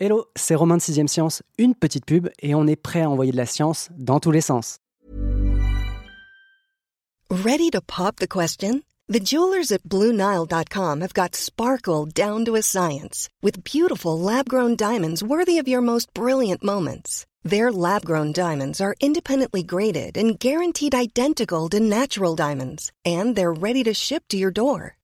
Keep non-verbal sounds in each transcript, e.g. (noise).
Hello, c'est Romain de 6ème Science, une petite pub et on est prêt à envoyer de la science dans tous les sens. Ready to pop the question? The jewelers at BlueNile.com have got sparkle down to a science with beautiful lab-grown diamonds worthy of your most brilliant moments. Their lab-grown diamonds are independently graded and guaranteed identical to natural diamonds, and they're ready to ship to your door.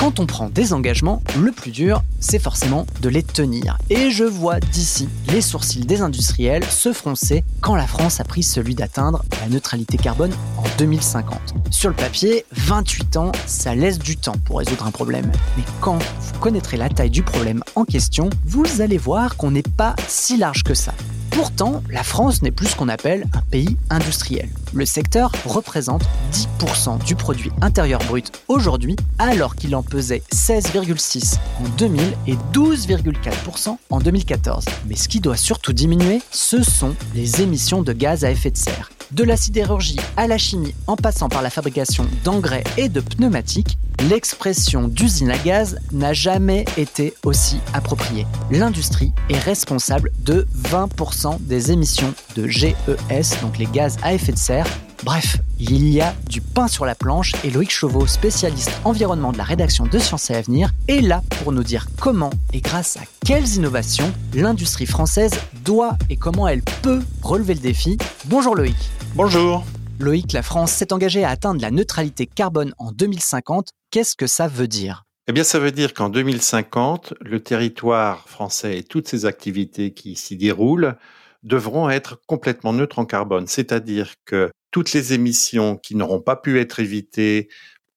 Quand on prend des engagements, le plus dur, c'est forcément de les tenir. Et je vois d'ici les sourcils des industriels se froncer quand la France a pris celui d'atteindre la neutralité carbone en 2050. Sur le papier, 28 ans, ça laisse du temps pour résoudre un problème. Mais quand vous connaîtrez la taille du problème en question, vous allez voir qu'on n'est pas si large que ça. Pourtant, la France n'est plus ce qu'on appelle un pays industriel. Le secteur représente 10% du produit intérieur brut aujourd'hui, alors qu'il en pesait 16,6 en 2000 et 12,4% en 2014. Mais ce qui doit surtout diminuer, ce sont les émissions de gaz à effet de serre. De la sidérurgie à la chimie, en passant par la fabrication d'engrais et de pneumatiques, l'expression d'usine à gaz n'a jamais été aussi appropriée. L'industrie est responsable de 20% des émissions de GES, donc les gaz à effet de serre. Bref, il y a du pain sur la planche et Loïc Chauveau, spécialiste environnement de la rédaction de Sciences et Avenir, est là pour nous dire comment et grâce à quelles innovations l'industrie française doit et comment elle peut relever le défi. Bonjour Loïc. Bonjour. Loïc, la France s'est engagée à atteindre la neutralité carbone en 2050. Qu'est-ce que ça veut dire? Eh bien, ça veut dire qu'en 2050, le territoire français et toutes ses activités qui s'y déroulent devront être complètement neutres en carbone. C'est-à-dire que toutes les émissions qui n'auront pas pu être évitées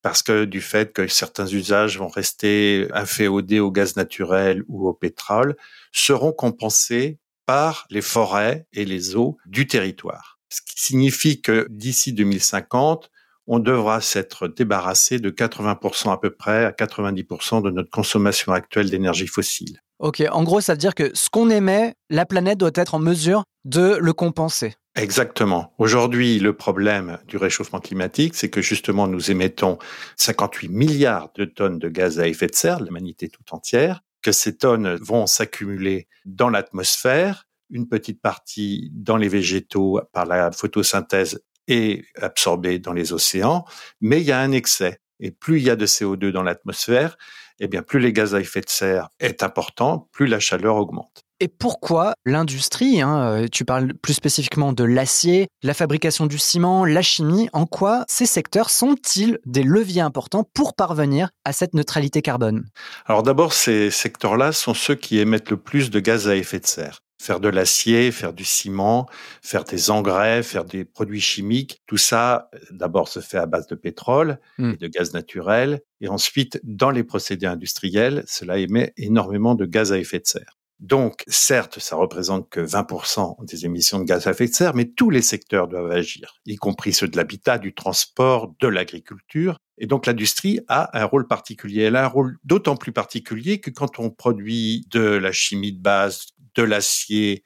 parce que du fait que certains usages vont rester inféodés au gaz naturel ou au pétrole seront compensées par les forêts et les eaux du territoire ce qui signifie que d'ici 2050, on devra s'être débarrassé de 80% à peu près à 90% de notre consommation actuelle d'énergie fossile. Ok, en gros, ça veut dire que ce qu'on émet, la planète doit être en mesure de le compenser. Exactement. Aujourd'hui, le problème du réchauffement climatique, c'est que justement, nous émettons 58 milliards de tonnes de gaz à effet de serre, l'humanité tout entière, que ces tonnes vont s'accumuler dans l'atmosphère une petite partie dans les végétaux par la photosynthèse et absorbée dans les océans, mais il y a un excès. Et plus il y a de CO2 dans l'atmosphère, eh bien plus les gaz à effet de serre est important, plus la chaleur augmente. Et pourquoi l'industrie, hein, euh, tu parles plus spécifiquement de l'acier, la fabrication du ciment, la chimie, en quoi ces secteurs sont-ils des leviers importants pour parvenir à cette neutralité carbone? Alors d'abord, ces secteurs-là sont ceux qui émettent le plus de gaz à effet de serre faire de l'acier, faire du ciment, faire des engrais, faire des produits chimiques. Tout ça, d'abord, se fait à base de pétrole mmh. et de gaz naturel. Et ensuite, dans les procédés industriels, cela émet énormément de gaz à effet de serre. Donc, certes, ça représente que 20% des émissions de gaz à effet de serre, mais tous les secteurs doivent agir, y compris ceux de l'habitat, du transport, de l'agriculture. Et donc, l'industrie a un rôle particulier. Elle a un rôle d'autant plus particulier que quand on produit de la chimie de base, de l'acier,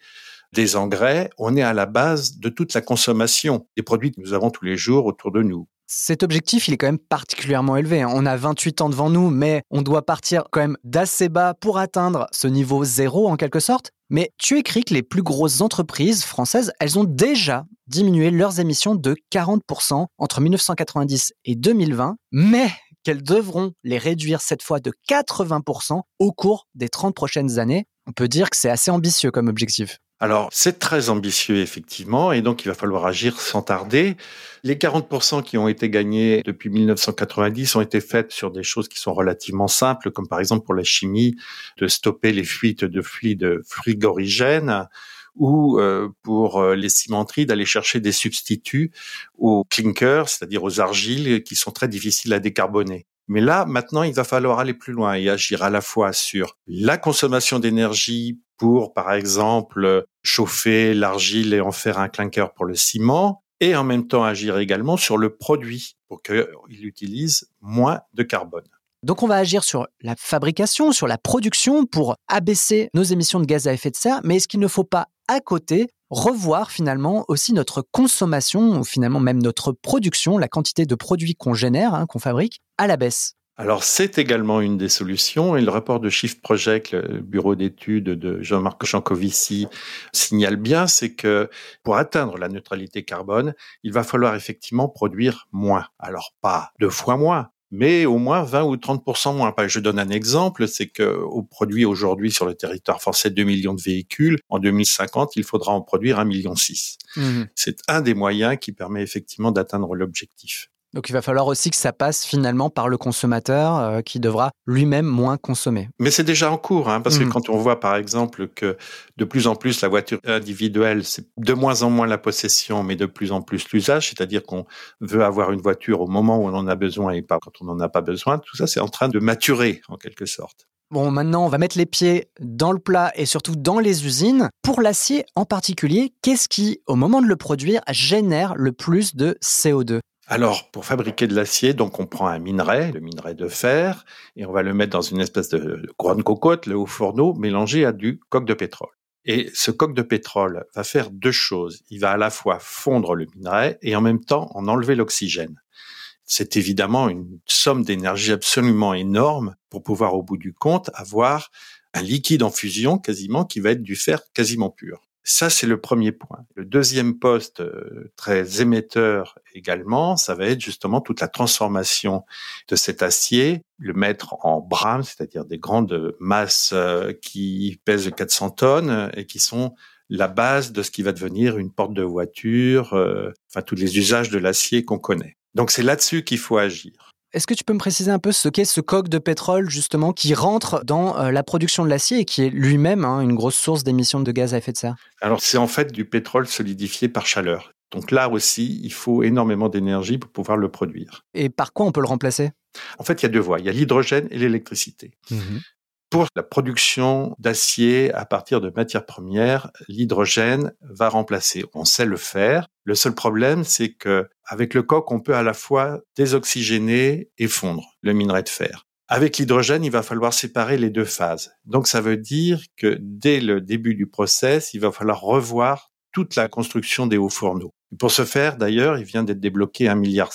des engrais, on est à la base de toute la consommation des produits que nous avons tous les jours autour de nous. Cet objectif, il est quand même particulièrement élevé. Hein. On a 28 ans devant nous, mais on doit partir quand même d'assez bas pour atteindre ce niveau zéro en quelque sorte. Mais tu écris que les plus grosses entreprises françaises, elles ont déjà diminué leurs émissions de 40% entre 1990 et 2020, mais qu'elles devront les réduire cette fois de 80% au cours des 30 prochaines années on peut dire que c'est assez ambitieux comme objectif. Alors, c'est très ambitieux, effectivement, et donc il va falloir agir sans tarder. Les 40% qui ont été gagnés depuis 1990 ont été faits sur des choses qui sont relativement simples, comme par exemple pour la chimie, de stopper les fuites de fluides frigorigènes, ou euh, pour euh, les cimenteries d'aller chercher des substituts aux clinkers, c'est-à-dire aux argiles qui sont très difficiles à décarboner. Mais là, maintenant, il va falloir aller plus loin et agir à la fois sur la consommation d'énergie pour, par exemple, chauffer l'argile et en faire un clinker pour le ciment, et en même temps agir également sur le produit pour qu'il utilise moins de carbone. Donc on va agir sur la fabrication, sur la production pour abaisser nos émissions de gaz à effet de serre, mais est-ce qu'il ne faut pas à côté revoir finalement aussi notre consommation, ou finalement même notre production, la quantité de produits qu'on génère, hein, qu'on fabrique, à la baisse alors, c'est également une des solutions et le rapport de Shift Project, le bureau d'études de Jean-Marc Jancovici, signale bien, c'est que pour atteindre la neutralité carbone, il va falloir effectivement produire moins. Alors, pas deux fois moins, mais au moins 20 ou 30 moins. Je donne un exemple, c'est que au produit aujourd'hui sur le territoire français 2 millions de véhicules, en 2050, il faudra en produire 1 million 6. Mmh c'est un des moyens qui permet effectivement d'atteindre l'objectif. Donc il va falloir aussi que ça passe finalement par le consommateur euh, qui devra lui-même moins consommer. Mais c'est déjà en cours, hein, parce que mmh. quand on voit par exemple que de plus en plus la voiture individuelle, c'est de moins en moins la possession, mais de plus en plus l'usage, c'est-à-dire qu'on veut avoir une voiture au moment où on en a besoin et pas quand on n'en a pas besoin, tout ça c'est en train de maturer en quelque sorte. Bon, maintenant, on va mettre les pieds dans le plat et surtout dans les usines. Pour l'acier en particulier, qu'est-ce qui, au moment de le produire, génère le plus de CO2 alors, pour fabriquer de l'acier, donc on prend un minerai, le minerai de fer, et on va le mettre dans une espèce de grande cocotte, le haut fourneau, mélangé à du coq de pétrole. Et ce coq de pétrole va faire deux choses. Il va à la fois fondre le minerai et en même temps en enlever l'oxygène. C'est évidemment une somme d'énergie absolument énorme pour pouvoir, au bout du compte, avoir un liquide en fusion quasiment qui va être du fer quasiment pur. Ça, c'est le premier point. Le deuxième poste, euh, très émetteur également, ça va être justement toute la transformation de cet acier, le mettre en brames, c'est-à-dire des grandes masses euh, qui pèsent 400 tonnes et qui sont la base de ce qui va devenir une porte de voiture, euh, enfin tous les usages de l'acier qu'on connaît. Donc c'est là-dessus qu'il faut agir. Est-ce que tu peux me préciser un peu ce qu'est ce coq de pétrole justement qui rentre dans euh, la production de l'acier et qui est lui-même hein, une grosse source d'émissions de gaz à effet de serre? Alors c'est en fait du pétrole solidifié par chaleur. Donc là aussi, il faut énormément d'énergie pour pouvoir le produire. Et par quoi on peut le remplacer? En fait, il y a deux voies. Il y a l'hydrogène et l'électricité. Mmh pour la production d'acier à partir de matières premières, l'hydrogène va remplacer. On sait le faire. Le seul problème, c'est que avec le coq, on peut à la fois désoxygéner et fondre le minerai de fer. Avec l'hydrogène, il va falloir séparer les deux phases. Donc ça veut dire que dès le début du process, il va falloir revoir toute la construction des hauts fourneaux. pour ce faire, d'ailleurs, il vient d'être débloqué un milliard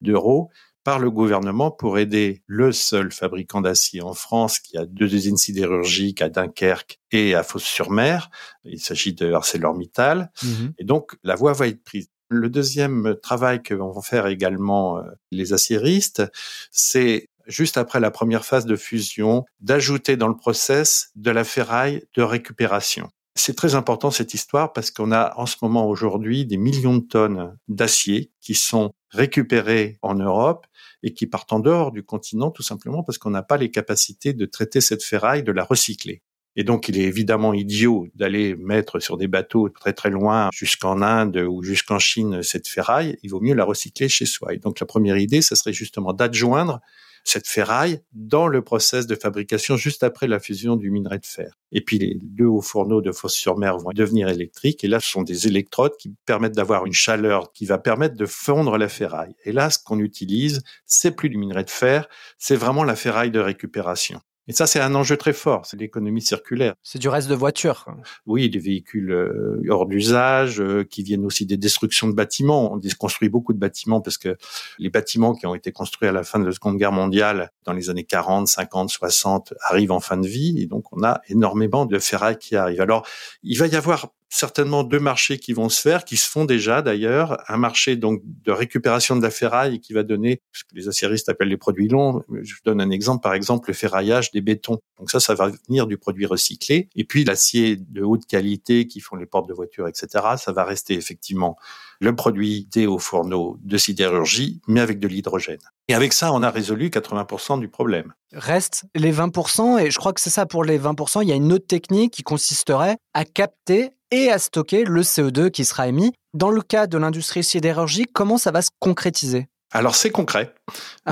d'euros par le gouvernement pour aider le seul fabricant d'acier en France qui a deux usines sidérurgiques à Dunkerque et à Fos-sur-Mer. Il s'agit de ArcelorMittal. Mhm. Et donc, la voie va être prise. Le deuxième travail que vont faire également euh, les aciéristes, c'est juste après la première phase de fusion, d'ajouter dans le process de la ferraille de récupération. C'est très important cette histoire parce qu'on a en ce moment aujourd'hui des millions de tonnes d'acier qui sont récupérées en Europe et qui partent en dehors du continent tout simplement parce qu'on n'a pas les capacités de traiter cette ferraille, de la recycler. Et donc, il est évidemment idiot d'aller mettre sur des bateaux très très loin, jusqu'en Inde ou jusqu'en Chine, cette ferraille. Il vaut mieux la recycler chez soi. Et donc, la première idée, ce serait justement d'adjoindre cette ferraille dans le process de fabrication juste après la fusion du minerai de fer. Et puis les deux hauts fourneaux de Fos-sur-Mer vont devenir électriques et là ce sont des électrodes qui permettent d'avoir une chaleur qui va permettre de fondre la ferraille. Et là ce qu'on utilise, c'est plus du minerai de fer, c'est vraiment la ferraille de récupération. Et ça, c'est un enjeu très fort, c'est l'économie circulaire. C'est du reste de voitures. Oui, des véhicules euh, hors d'usage, euh, qui viennent aussi des destructions de bâtiments. On déconstruit beaucoup de bâtiments parce que les bâtiments qui ont été construits à la fin de la Seconde Guerre mondiale, dans les années 40, 50, 60, arrivent en fin de vie. Et donc, on a énormément de ferraille qui arrivent. Alors, il va y avoir certainement deux marchés qui vont se faire, qui se font déjà d'ailleurs. Un marché donc de récupération de la ferraille qui va donner ce que les aciéristes appellent les produits longs. Je donne un exemple, par exemple le ferraillage des bétons. Donc ça, ça va venir du produit recyclé. Et puis l'acier de haute qualité qui font les portes de voitures, etc. Ça va rester effectivement le produit des hauts fourneaux de sidérurgie, mais avec de l'hydrogène. Et avec ça, on a résolu 80% du problème. Reste les 20%, et je crois que c'est ça pour les 20%. Il y a une autre technique qui consisterait à capter et à stocker le CO2 qui sera émis. Dans le cas de l'industrie sidérurgique, comment ça va se concrétiser? Alors c'est concret.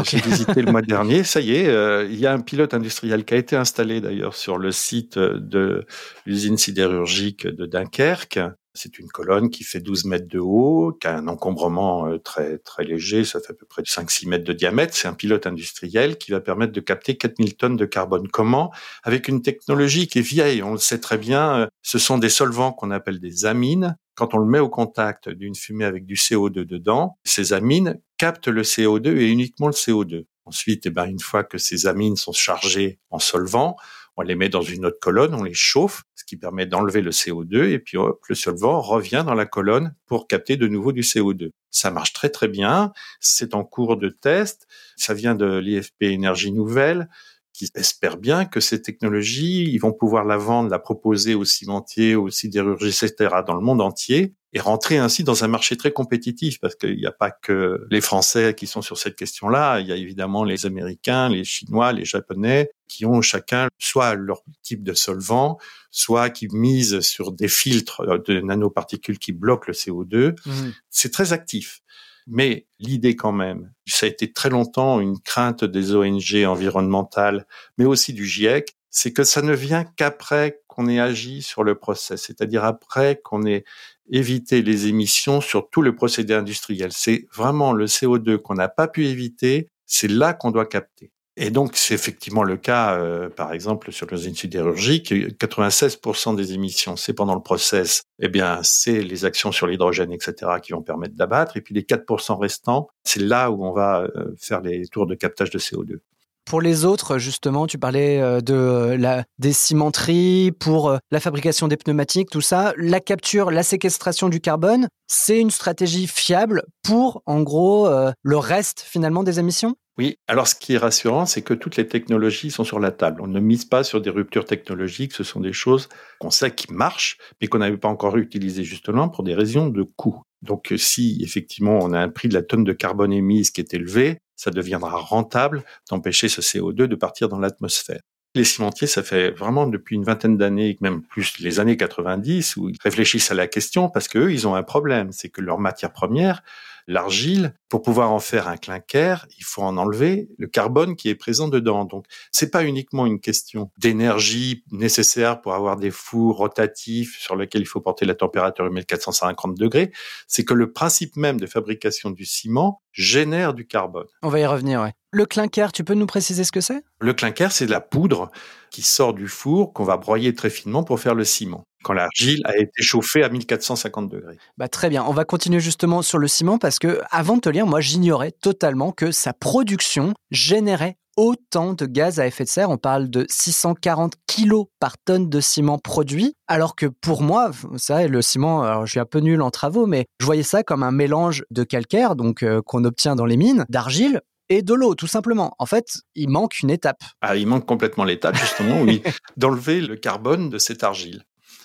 J'ai (laughs) visité le mois dernier, ça y est, euh, il y a un pilote industriel qui a été installé d'ailleurs sur le site de l'usine sidérurgique de Dunkerque. C'est une colonne qui fait 12 mètres de haut, qui a un encombrement euh, très très léger, ça fait à peu près 5-6 mètres de diamètre. C'est un pilote industriel qui va permettre de capter 4000 tonnes de carbone. Comment? Avec une technologie qui est vieille, on le sait très bien, euh, ce sont des solvants qu'on appelle des amines. Quand on le met au contact d'une fumée avec du CO2 dedans, ces amines captent le CO2 et uniquement le CO2. Ensuite, eh ben, une fois que ces amines sont chargées en solvant, on les met dans une autre colonne, on les chauffe, ce qui permet d'enlever le CO2, et puis hop, le solvant revient dans la colonne pour capter de nouveau du CO2. Ça marche très très bien, c'est en cours de test, ça vient de l'IFP Énergie Nouvelle, qui espère bien que ces technologies, ils vont pouvoir la vendre, la proposer aux cimentiers, aux sidérurgistes, etc., dans le monde entier, et rentrer ainsi dans un marché très compétitif, parce qu'il n'y a pas que les Français qui sont sur cette question-là, il y a évidemment les Américains, les Chinois, les Japonais, qui ont chacun soit leur type de solvant, soit qui misent sur des filtres de nanoparticules qui bloquent le CO2. Mmh. C'est très actif. Mais l'idée quand même, ça a été très longtemps une crainte des ONG environnementales, mais aussi du GIEC, c'est que ça ne vient qu'après qu'on ait agi sur le process, c'est-à-dire après qu'on ait évité les émissions sur tout le procédé industriel. C'est vraiment le CO2 qu'on n'a pas pu éviter, c'est là qu'on doit capter. Et donc, c'est effectivement le cas, euh, par exemple, sur l'usine sidérurgique. 96% des émissions, c'est pendant le process. Eh bien, c'est les actions sur l'hydrogène, etc., qui vont permettre d'abattre. Et puis, les 4% restants, c'est là où on va euh, faire les tours de captage de CO2. Pour les autres, justement, tu parlais euh, de la, des cimenteries, pour la fabrication des pneumatiques, tout ça. La capture, la séquestration du carbone, c'est une stratégie fiable pour, en gros, le reste finalement des émissions? Oui, alors ce qui est rassurant, c'est que toutes les technologies sont sur la table. On ne mise pas sur des ruptures technologiques, ce sont des choses qu'on sait qui marchent, mais qu'on n'avait pas encore utilisées justement pour des raisons de coût. Donc si effectivement on a un prix de la tonne de carbone émise qui est élevé, ça deviendra rentable d'empêcher ce CO2 de partir dans l'atmosphère. Les cimentiers, ça fait vraiment depuis une vingtaine d'années, même plus les années 90, où ils réfléchissent à la question parce qu'eux, ils ont un problème, c'est que leur matière première, l'argile, pour pouvoir en faire un clinker, il faut en enlever le carbone qui est présent dedans. Donc, c'est pas uniquement une question d'énergie nécessaire pour avoir des fours rotatifs sur lesquels il faut porter la température de 1450 degrés. C'est que le principe même de fabrication du ciment génère du carbone. On va y revenir, ouais. Le clinker, tu peux nous préciser ce que c'est? Le clinker, c'est de la poudre qui sort du four qu'on va broyer très finement pour faire le ciment quand l'argile a été chauffée à 1450 degrés. Bah très bien, on va continuer justement sur le ciment parce que avant de te lire, moi j'ignorais totalement que sa production générait autant de gaz à effet de serre. On parle de 640 kilos par tonne de ciment produit, alors que pour moi, ça, le ciment, alors je suis un peu nul en travaux, mais je voyais ça comme un mélange de calcaire, donc euh, qu'on obtient dans les mines, d'argile, et de l'eau, tout simplement. En fait, il manque une étape. Ah, il manque complètement l'étape, justement, oui, (laughs) d'enlever le carbone de cette argile.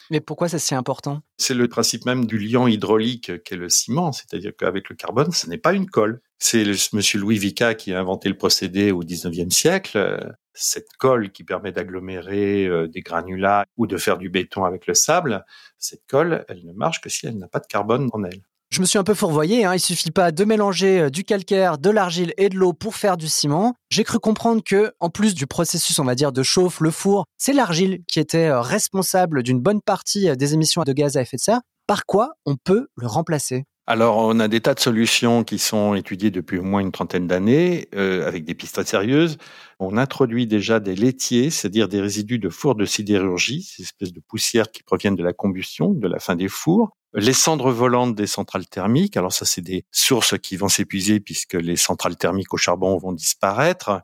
Mais pourquoi c'est si important? C'est le principe même du liant hydraulique qu'est le ciment, c'est-à-dire qu'avec le carbone, ce n'est pas une colle. C'est monsieur Louis Vica qui a inventé le procédé au 19e siècle. Cette colle qui permet d'agglomérer euh, des granulats ou de faire du béton avec le sable, cette colle, elle ne marche que si elle n'a pas de carbone en elle. Je me suis un peu fourvoyé, hein. il suffit pas de mélanger euh, du calcaire, de l'argile et de l'eau pour faire du ciment. J'ai cru comprendre que, en plus du processus, on va dire, de chauffe, le four, c'est l'argile qui était euh, responsable d'une bonne partie euh, des émissions de gaz à effet de serre. Par quoi on peut le remplacer? Alors, on a des tas de solutions qui sont étudiées depuis au moins une trentaine d'années, avec des pistes très sérieuses. On introduit déjà des laitiers, c'est-à-dire des résidus de fours de sidérurgie, ces espèces de poussières qui proviennent de la combustion, de la fin des fours. Les cendres volantes des centrales thermiques, alors ça c'est des sources qui vont s'épuiser puisque les centrales thermiques au charbon vont disparaître,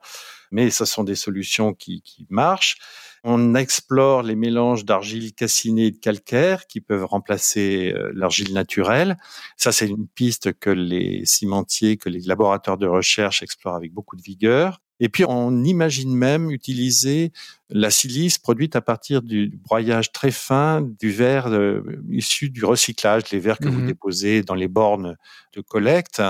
mais ce sont des solutions qui, qui marchent. On explore les mélanges d'argile calcinée et de calcaire qui peuvent remplacer euh, l'argile naturelle. Ça, c'est une piste que les cimentiers, que les laboratoires de recherche explorent avec beaucoup de vigueur. Et puis, on imagine même utiliser la silice produite à partir du broyage très fin du verre euh, issu du recyclage, les verres que vous mmh déposez dans les bornes de collecte.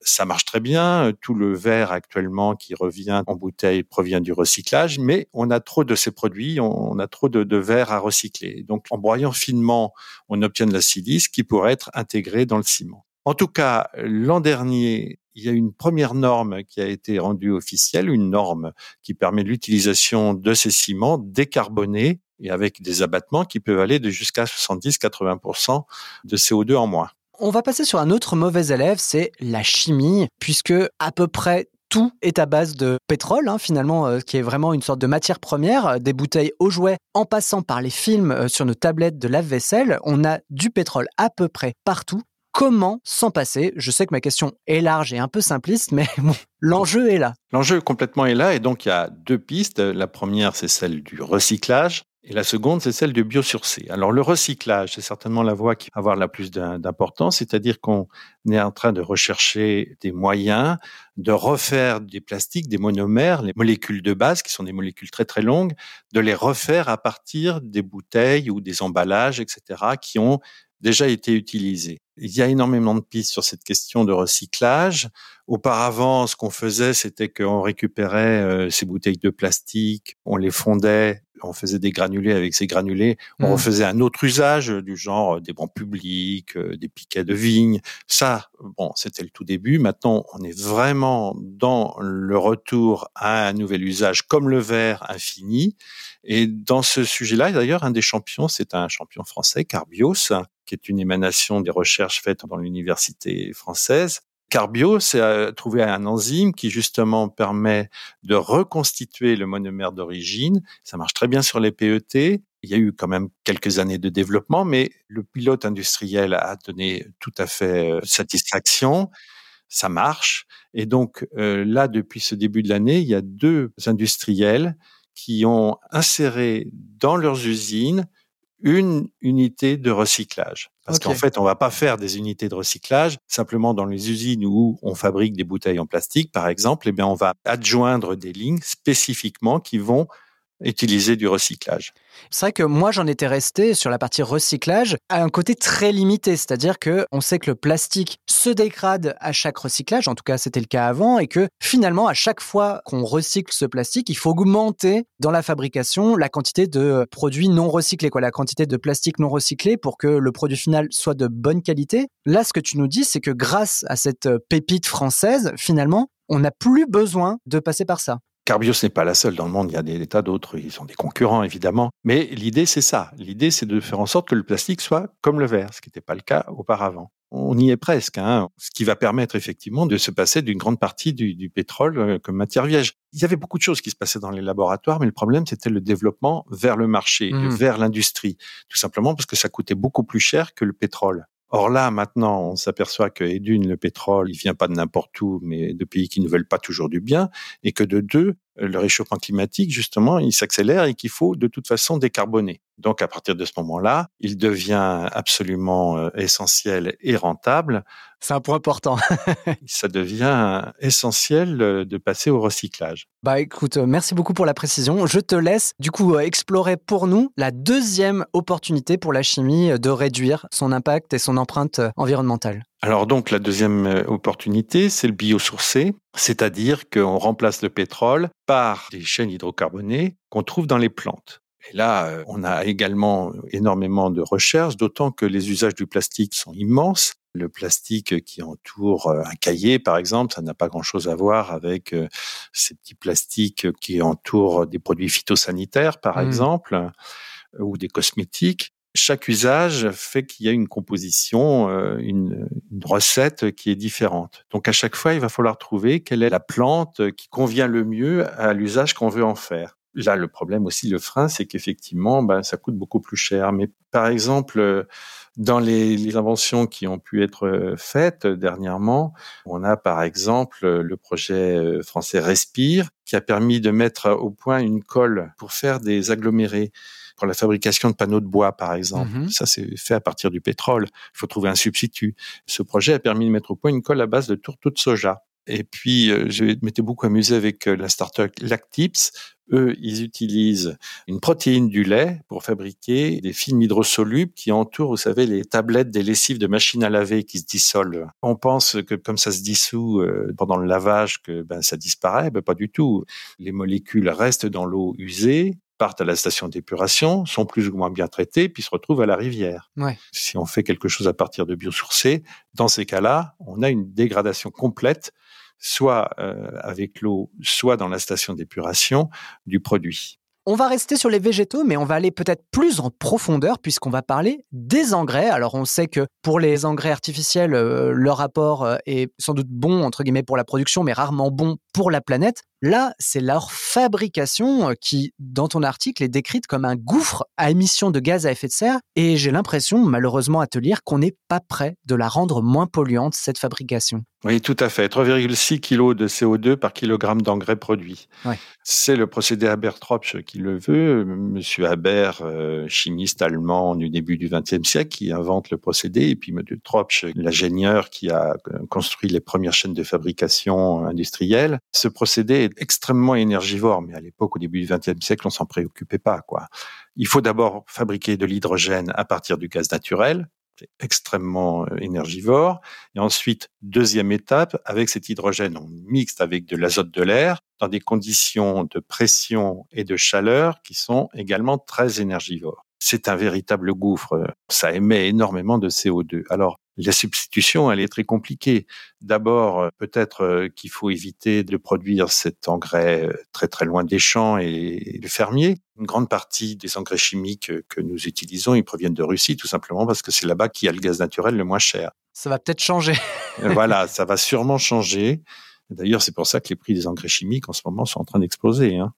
Ça marche très bien. Tout le verre actuellement qui revient en bouteille provient du recyclage, mais on a trop de ces produits, on a trop de, de verre à recycler. Donc, en broyant finement, on obtient de la silice qui pourrait être intégrée dans le ciment. En tout cas, l'an dernier, il y a une première norme qui a été rendue officielle, une norme qui permet l'utilisation de ces ciments décarbonés et avec des abattements qui peuvent aller de jusqu'à 70-80% de CO2 en moins. On va passer sur un autre mauvais élève, c'est la chimie, puisque à peu près tout est à base de pétrole, hein, finalement, euh, qui est vraiment une sorte de matière première, euh, des bouteilles aux jouets, en passant par les films euh, sur nos tablettes de lave-vaisselle, on a du pétrole à peu près partout. Comment s'en passer Je sais que ma question est large et un peu simpliste, mais (laughs) l'enjeu est là. L'enjeu complètement est là, et donc il y a deux pistes. La première, c'est celle du recyclage. Et la seconde, c'est celle du biosourcé. Alors le recyclage, c'est certainement la voie qui va avoir la plus d'importance, c'est-à-dire qu'on est en train de rechercher des moyens de refaire des plastiques, des monomères, les molécules de base, qui sont des molécules très très longues, de les refaire à partir des bouteilles ou des emballages, etc., qui ont déjà été utilisés. Il y a énormément de pistes sur cette question de recyclage. Auparavant, ce qu'on faisait, c'était qu'on récupérait euh, ces bouteilles de plastique, on les fondait, on faisait des granulés avec ces granulés, on mmh. refaisait un autre usage du genre des bancs publics, euh, des piquets de vigne. Ça, bon, c'était le tout début. Maintenant, on est vraiment dans le retour à un nouvel usage comme le verre infini. Et dans ce sujet-là, d'ailleurs, un des champions, c'est un champion français, Carbios, qui est une émanation des recherches faites dans l'université française. Carbio, c'est trouver un enzyme qui justement permet de reconstituer le monomère d'origine. Ça marche très bien sur les PET. Il y a eu quand même quelques années de développement, mais le pilote industriel a donné tout à fait euh, satisfaction. Ça marche. Et donc euh, là, depuis ce début de l'année, il y a deux industriels qui ont inséré dans leurs usines une unité de recyclage. Parce qu'en fait, on va pas faire des unités de recyclage simplement dans les usines où on fabrique des bouteilles en plastique, par exemple. Eh bien, on va adjoindre des lignes spécifiquement qui vont utiliser du recyclage. C'est vrai que moi j'en étais resté sur la partie recyclage à un côté très limité, c'est-à-dire que on sait que le plastique se dégrade à chaque recyclage, en tout cas c'était le cas avant, et que finalement à chaque fois qu'on recycle ce plastique, il faut augmenter dans la fabrication la quantité de produits non recyclés, quoi, la quantité de plastique non recyclé pour que le produit final soit de bonne qualité. Là, ce que tu nous dis, c'est que grâce à cette pépite française, finalement, on n'a plus besoin de passer par ça. Carbios n'est pas la seule dans le monde, il y a des, tas d'autres, ils sont des concurrents évidemment, mais l'idée c'est ça, l'idée c'est de faire en sorte que le plastique soit comme le verre, ce qui n'était pas le cas auparavant. On y est presque, hein, ce qui va permettre effectivement de se passer d'une grande partie du, pétrole euh, comme matière vierge. Il y avait beaucoup de choses qui se passaient dans les laboratoires, mais le problème c'était le développement vers le marché, mmh. vers l'industrie, tout simplement parce que ça coûtait beaucoup plus cher que le pétrole. Or là, maintenant, on s'aperçoit que, et d'une, le pétrole, il vient pas de n'importe où, mais de pays qui ne veulent pas toujours du bien, et que de deux, le réchauffement climatique, justement, il s'accélère et qu'il faut de toute façon décarboner. Donc, à partir de ce moment-là, il devient absolument euh, essentiel et rentable. C'est un point important. (laughs) ça devient essentiel euh, de passer au recyclage. Bah écoute, euh, merci beaucoup pour la précision. Je te laisse du coup explorer pour nous la deuxième opportunité pour la chimie de réduire son impact et son empreinte environnementale. Alors donc la deuxième euh, opportunité, c'est le biosourcé, c'est-à-dire qu'on remplace le pétrole par des chaînes hydrocarbonées qu'on trouve dans les plantes. Et là, euh, on a également énormément de recherches, d'autant que les usages du plastique sont immenses. Le plastique qui entoure euh, un cahier, par exemple, ça n'a pas grand-chose à voir avec ces petits plastiques qui entourent des produits phytosanitaires, par mmh. exemple, ou des cosmétiques chaque usage fait qu'il y a une composition, euh, une, recette qui est différente. Donc à chaque fois, il va falloir trouver quelle est la plante qui convient le mieux à l'usage qu'on veut en faire. Là, le problème aussi, le frein, c'est qu'effectivement, ben, ça coûte beaucoup plus cher. Mais par exemple, dans les, les, inventions qui ont pu être faites dernièrement, on a par exemple le projet euh, français Respire, qui a permis de mettre au point une colle pour faire des agglomérés pour la fabrication de panneaux de bois, par exemple. Mhm. Ça, c'est fait à partir du pétrole. Il faut trouver un substitut. Ce projet a permis de mettre au point une colle à base de tourteau de soja. Et puis, euh, je m'étais beaucoup amusé avec euh, la startup Lactips. Eux, ils utilisent une protéine du lait pour fabriquer des films hydrosolubles qui entourent, vous savez, les tablettes des lessives de machines à laver qui se dissolvent. On pense que comme ça se dissout euh, pendant le lavage, que ben, ça disparaît. Ben, pas du tout. Les molécules restent dans l'eau usée, partent à la station d'épuration, sont plus ou moins bien traités, puis se retrouvent à la rivière. Si on fait quelque chose à partir de biosourcés, dans ces cas-là, on a une dégradation complète soit euh, avec l'eau, soit dans la station d'épuration du produit. On va rester sur les végétaux, mais on va aller peut-être plus en profondeur puisqu'on va parler des engrais. Alors on sait que pour les engrais artificiels, euh, leur apport euh, est sans doute bon entre guillemets pour la production, mais rarement bon pour la planète. Là, c'est leur fabrication euh, qui, dans ton article, est décrite comme un gouffre à émissions de gaz à effet de serre. Et j'ai l'impression, malheureusement, à te lire, qu'on n'est pas prêt de la rendre moins polluante, cette fabrication. Oui, tout à fait. 3,6 kg de CO2 par kilogramme d'engrais produit. C'est le procédé Haber-Tropsch qui le veut. Monsieur Haber, euh, chimiste allemand du début du XXe siècle, qui invente le procédé. Et puis Monsieur Tropsch, l'ingénieur qui a construit les premières chaînes de fabrication industrielle. Ce procédé est extrêmement énergivore, mais à l'époque, au début du XXe siècle, on s'en préoccupait pas. Quoi. Il faut d'abord fabriquer de l'hydrogène à partir du gaz naturel, extrêmement euh, énergivore. Et ensuite, deuxième étape, avec cet hydrogène, on mixte avec de l'azote de l'air dans des conditions de pression et de chaleur qui sont également très énergivores. C'est un véritable gouffre. Ça émet énormément de CO2. Alors, la substitution, elle est très compliquée. D'abord, euh, peut-être euh, qu'il faut éviter de produire cet engrais euh, très très loin des champs et des fermiers. Une grande partie des engrais chimiques que nous utilisons, ils proviennent de Russie, tout simplement parce que c'est là-bas qu'il y a le gaz naturel le moins cher. Ça va peut-être changer. voilà, ça va sûrement changer. D'ailleurs, c'est pour ça que les prix des engrais chimiques en ce moment sont en train d'exploser. Hein.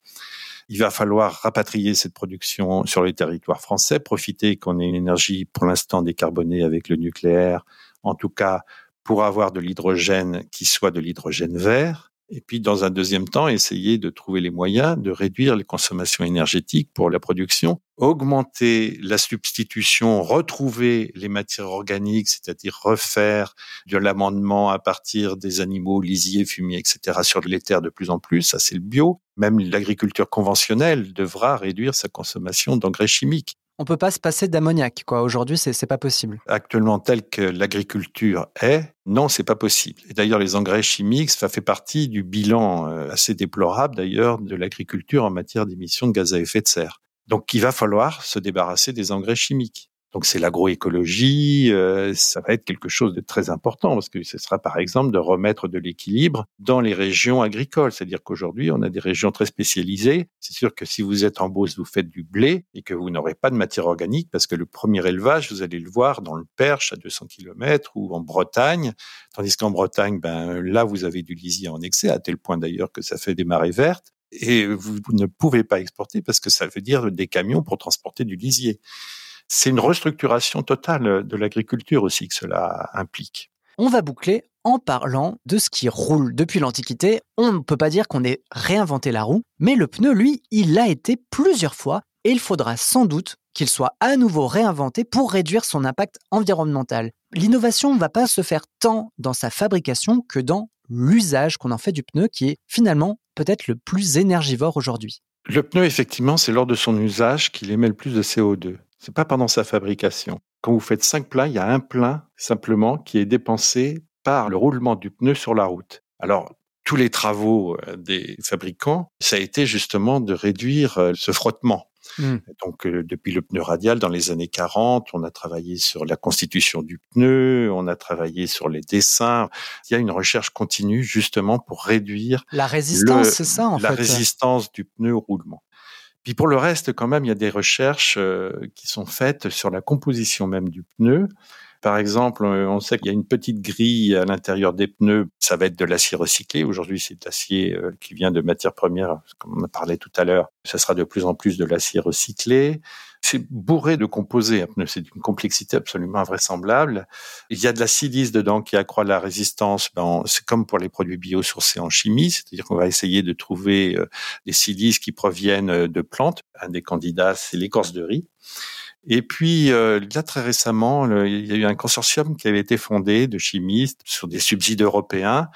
Il va falloir rapatrier cette production sur les territoires français, profiter qu'on ait une énergie pour l'instant décarbonée avec le nucléaire, en tout cas pour avoir de l'hydrogène qui soit de l'hydrogène vert, et puis, dans un deuxième temps, essayer de trouver les moyens de réduire les consommations énergétiques pour la production, augmenter la substitution, retrouver les matières organiques, c'est-à-dire refaire de l'amendement à partir des animaux lisiers, fumiers, etc. sur les terres de plus en plus. Ça, c'est le bio. Même l'agriculture conventionnelle devra réduire sa consommation d'engrais chimiques on peut pas se passer d'ammoniac. Quoi. Aujourd'hui, c'est n'est pas possible. Actuellement, tel que l'agriculture est, non, c'est pas possible. Et d'ailleurs, les engrais chimiques, ça fait partie du bilan euh, assez déplorable d'ailleurs de l'agriculture en matière d'émissions de gaz à effet de serre. Donc, il va falloir se débarrasser des engrais chimiques. Donc c'est l'agroécologie, euh, ça va être quelque chose de très important parce que ce sera par exemple de remettre de l'équilibre dans les régions agricoles. C'est-à-dire qu'aujourd'hui, on a des régions très spécialisées. C'est sûr que si vous êtes en Beauce, vous faites du blé et que vous n'aurez pas de matière organique parce que le premier élevage, vous allez le voir dans le Perche à 200 km ou en Bretagne. Tandis qu'en Bretagne, ben là, vous avez du lisier en excès, à tel point d'ailleurs que ça fait des marées vertes et vous ne pouvez pas exporter parce que ça veut dire des camions pour transporter du lisier. C'est une restructuration totale de l'agriculture aussi que cela implique. On va boucler en parlant de ce qui roule depuis l'Antiquité. On ne peut pas dire qu'on ait réinventé la roue, mais le pneu, lui, il l'a été plusieurs fois et il faudra sans doute qu'il soit à nouveau réinventé pour réduire son impact environnemental. L'innovation ne va pas se faire tant dans sa fabrication que dans l'usage qu'on en fait du pneu qui est finalement peut-être le plus énergivore aujourd'hui? Le pneu, effectivement, c'est lors de son usage qu'il émet le plus de CO2. C'est pas pendant sa fabrication. Quand vous faites cinq pleins, il y a un plein simplement qui est dépensé par le roulement du pneu sur la route. Alors, tous les travaux euh, des fabricants, ça a été justement de réduire euh, ce frottement. Mmh. Donc, euh, depuis le pneu radial, dans les années 40, on a travaillé sur la constitution du pneu, on a travaillé sur les dessins. Il y a une recherche continue justement pour réduire la résistance, c'est ça en la résistance du pneu au roulement. Puis pour le reste, quand même, il y a des recherches euh, qui sont faites sur la composition même du pneu. Par exemple, euh, on sait qu'il y a une petite grille à l'intérieur des pneus. Ça va être de l'acier recyclé. Aujourd'hui, c'est de l'acier euh, qui vient de matières premières, comme on a parlé tout à l'heure. Ça sera de plus en plus de l'acier recyclé. C'est bourré de composés, un pneu. C'est d'une complexité absolument invraisemblable. Il y a de la silice dedans qui accroît la résistance. Ben, c'est comme pour les produits biosourcés en chimie, c'est-à-dire qu'on va essayer de trouver euh, des silices qui proviennent de plantes. Un des candidats, c'est l'écorce de riz. Et puis, euh, là, très récemment, il y a eu un consortium qui avait été fondé de chimistes sur des subsides européens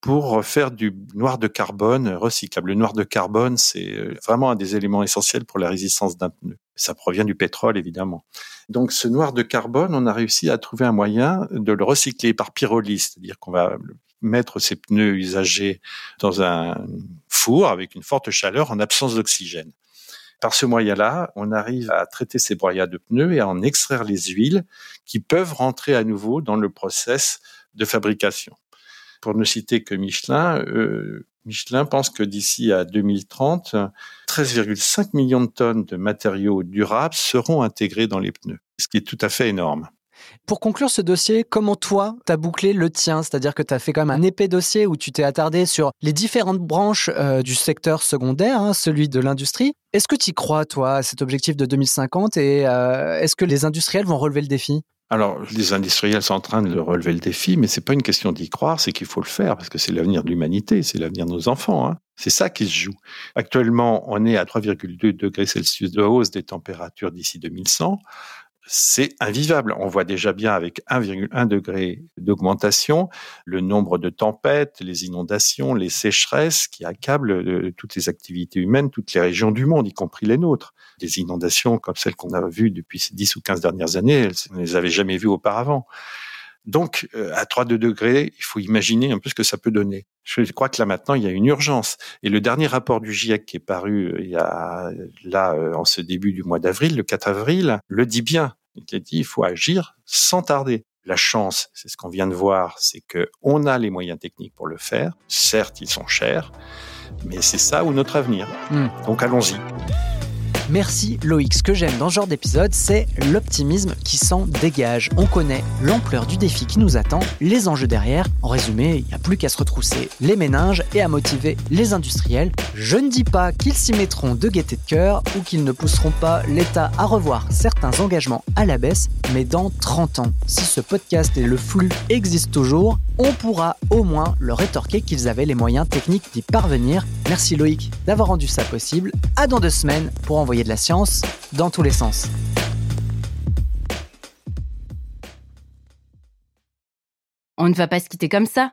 pour faire du noir de carbone recyclable. Le noir de carbone, c'est euh, vraiment un des éléments essentiels pour la résistance d'un pneu. Ça provient du pétrole, évidemment. Donc, ce noir de carbone, on a réussi à trouver un moyen de le recycler par pyrolyse, c'est-à-dire qu'on va mettre ces pneus usagés dans un four avec une forte chaleur en absence d'oxygène. Par ce moyen-là, on arrive à traiter ces broyats de pneus et à en extraire les huiles qui peuvent rentrer à nouveau dans le process de fabrication. pour ne citer que Michelin, euh, Michelin pense que d'ici à 2030, 13,5 millions de tonnes de matériaux durables seront intégrés dans les pneus, ce qui est tout à fait énorme. Pour conclure ce dossier, comment toi, t'as bouclé le tien? C'est-à-dire que t'as fait quand même un épais dossier où tu t'es attardé sur les différentes branches euh, du secteur secondaire, hein, celui de l'industrie. Est-ce que tu crois, toi, à cet objectif de 2050 et euh, est-ce que les industriels vont relever le défi? Alors, les industriels sont en train de relever le défi, mais c'est pas une question d'y croire, c'est qu'il faut le faire parce que c'est l'avenir de l'humanité, c'est l'avenir de nos enfants. Hein. C'est ça qui se joue. Actuellement, on est à 3,2 degrés Celsius de hausse des températures d'ici 2100 c'est invivable. On voit déjà bien avec 1,1 degré d'augmentation le nombre de tempêtes, les inondations, les sécheresses qui accablent euh, toutes les activités humaines, toutes les régions du monde, y compris les nôtres. Des inondations comme celles qu'on a vues depuis ces 10 ou 15 dernières années, on ne les avait jamais vues auparavant. Donc, euh, à 3-2 degrés, il faut imaginer un peu ce que ça peut donner. Je crois que là maintenant, il y a une urgence. Et le dernier rapport du GIEC qui est paru euh, il y a là euh, en ce début du mois d'avril, le 4 avril, le dit bien. Il a dit il faut agir sans tarder. La chance, c'est ce qu'on vient de voir, c'est que on a les moyens techniques pour le faire. Certes, ils sont chers, mais c'est ça ou notre avenir. Hmm. Donc allons-y. Merci Loïc. Ce que j'aime dans ce genre d'épisode, c'est l'optimisme qui s'en dégage. On connaît l'ampleur du défi qui nous attend, les enjeux derrière. En résumé, il n'y a plus qu'à se retrousser les méninges et à motiver les industriels. Je ne dis pas qu'ils s'y mettront de gaieté de cœur ou qu'ils ne pousseront pas l'État à revoir certains engagements à la baisse, mais dans 30 ans, si ce podcast et le flux existent toujours, on pourra au moins leur rétorquer qu'ils avaient les moyens techniques d'y parvenir. Merci Loïc d'avoir rendu ça possible. À dans deux semaines pour envoyer de la science dans tous les sens. On ne va pas se quitter comme ça.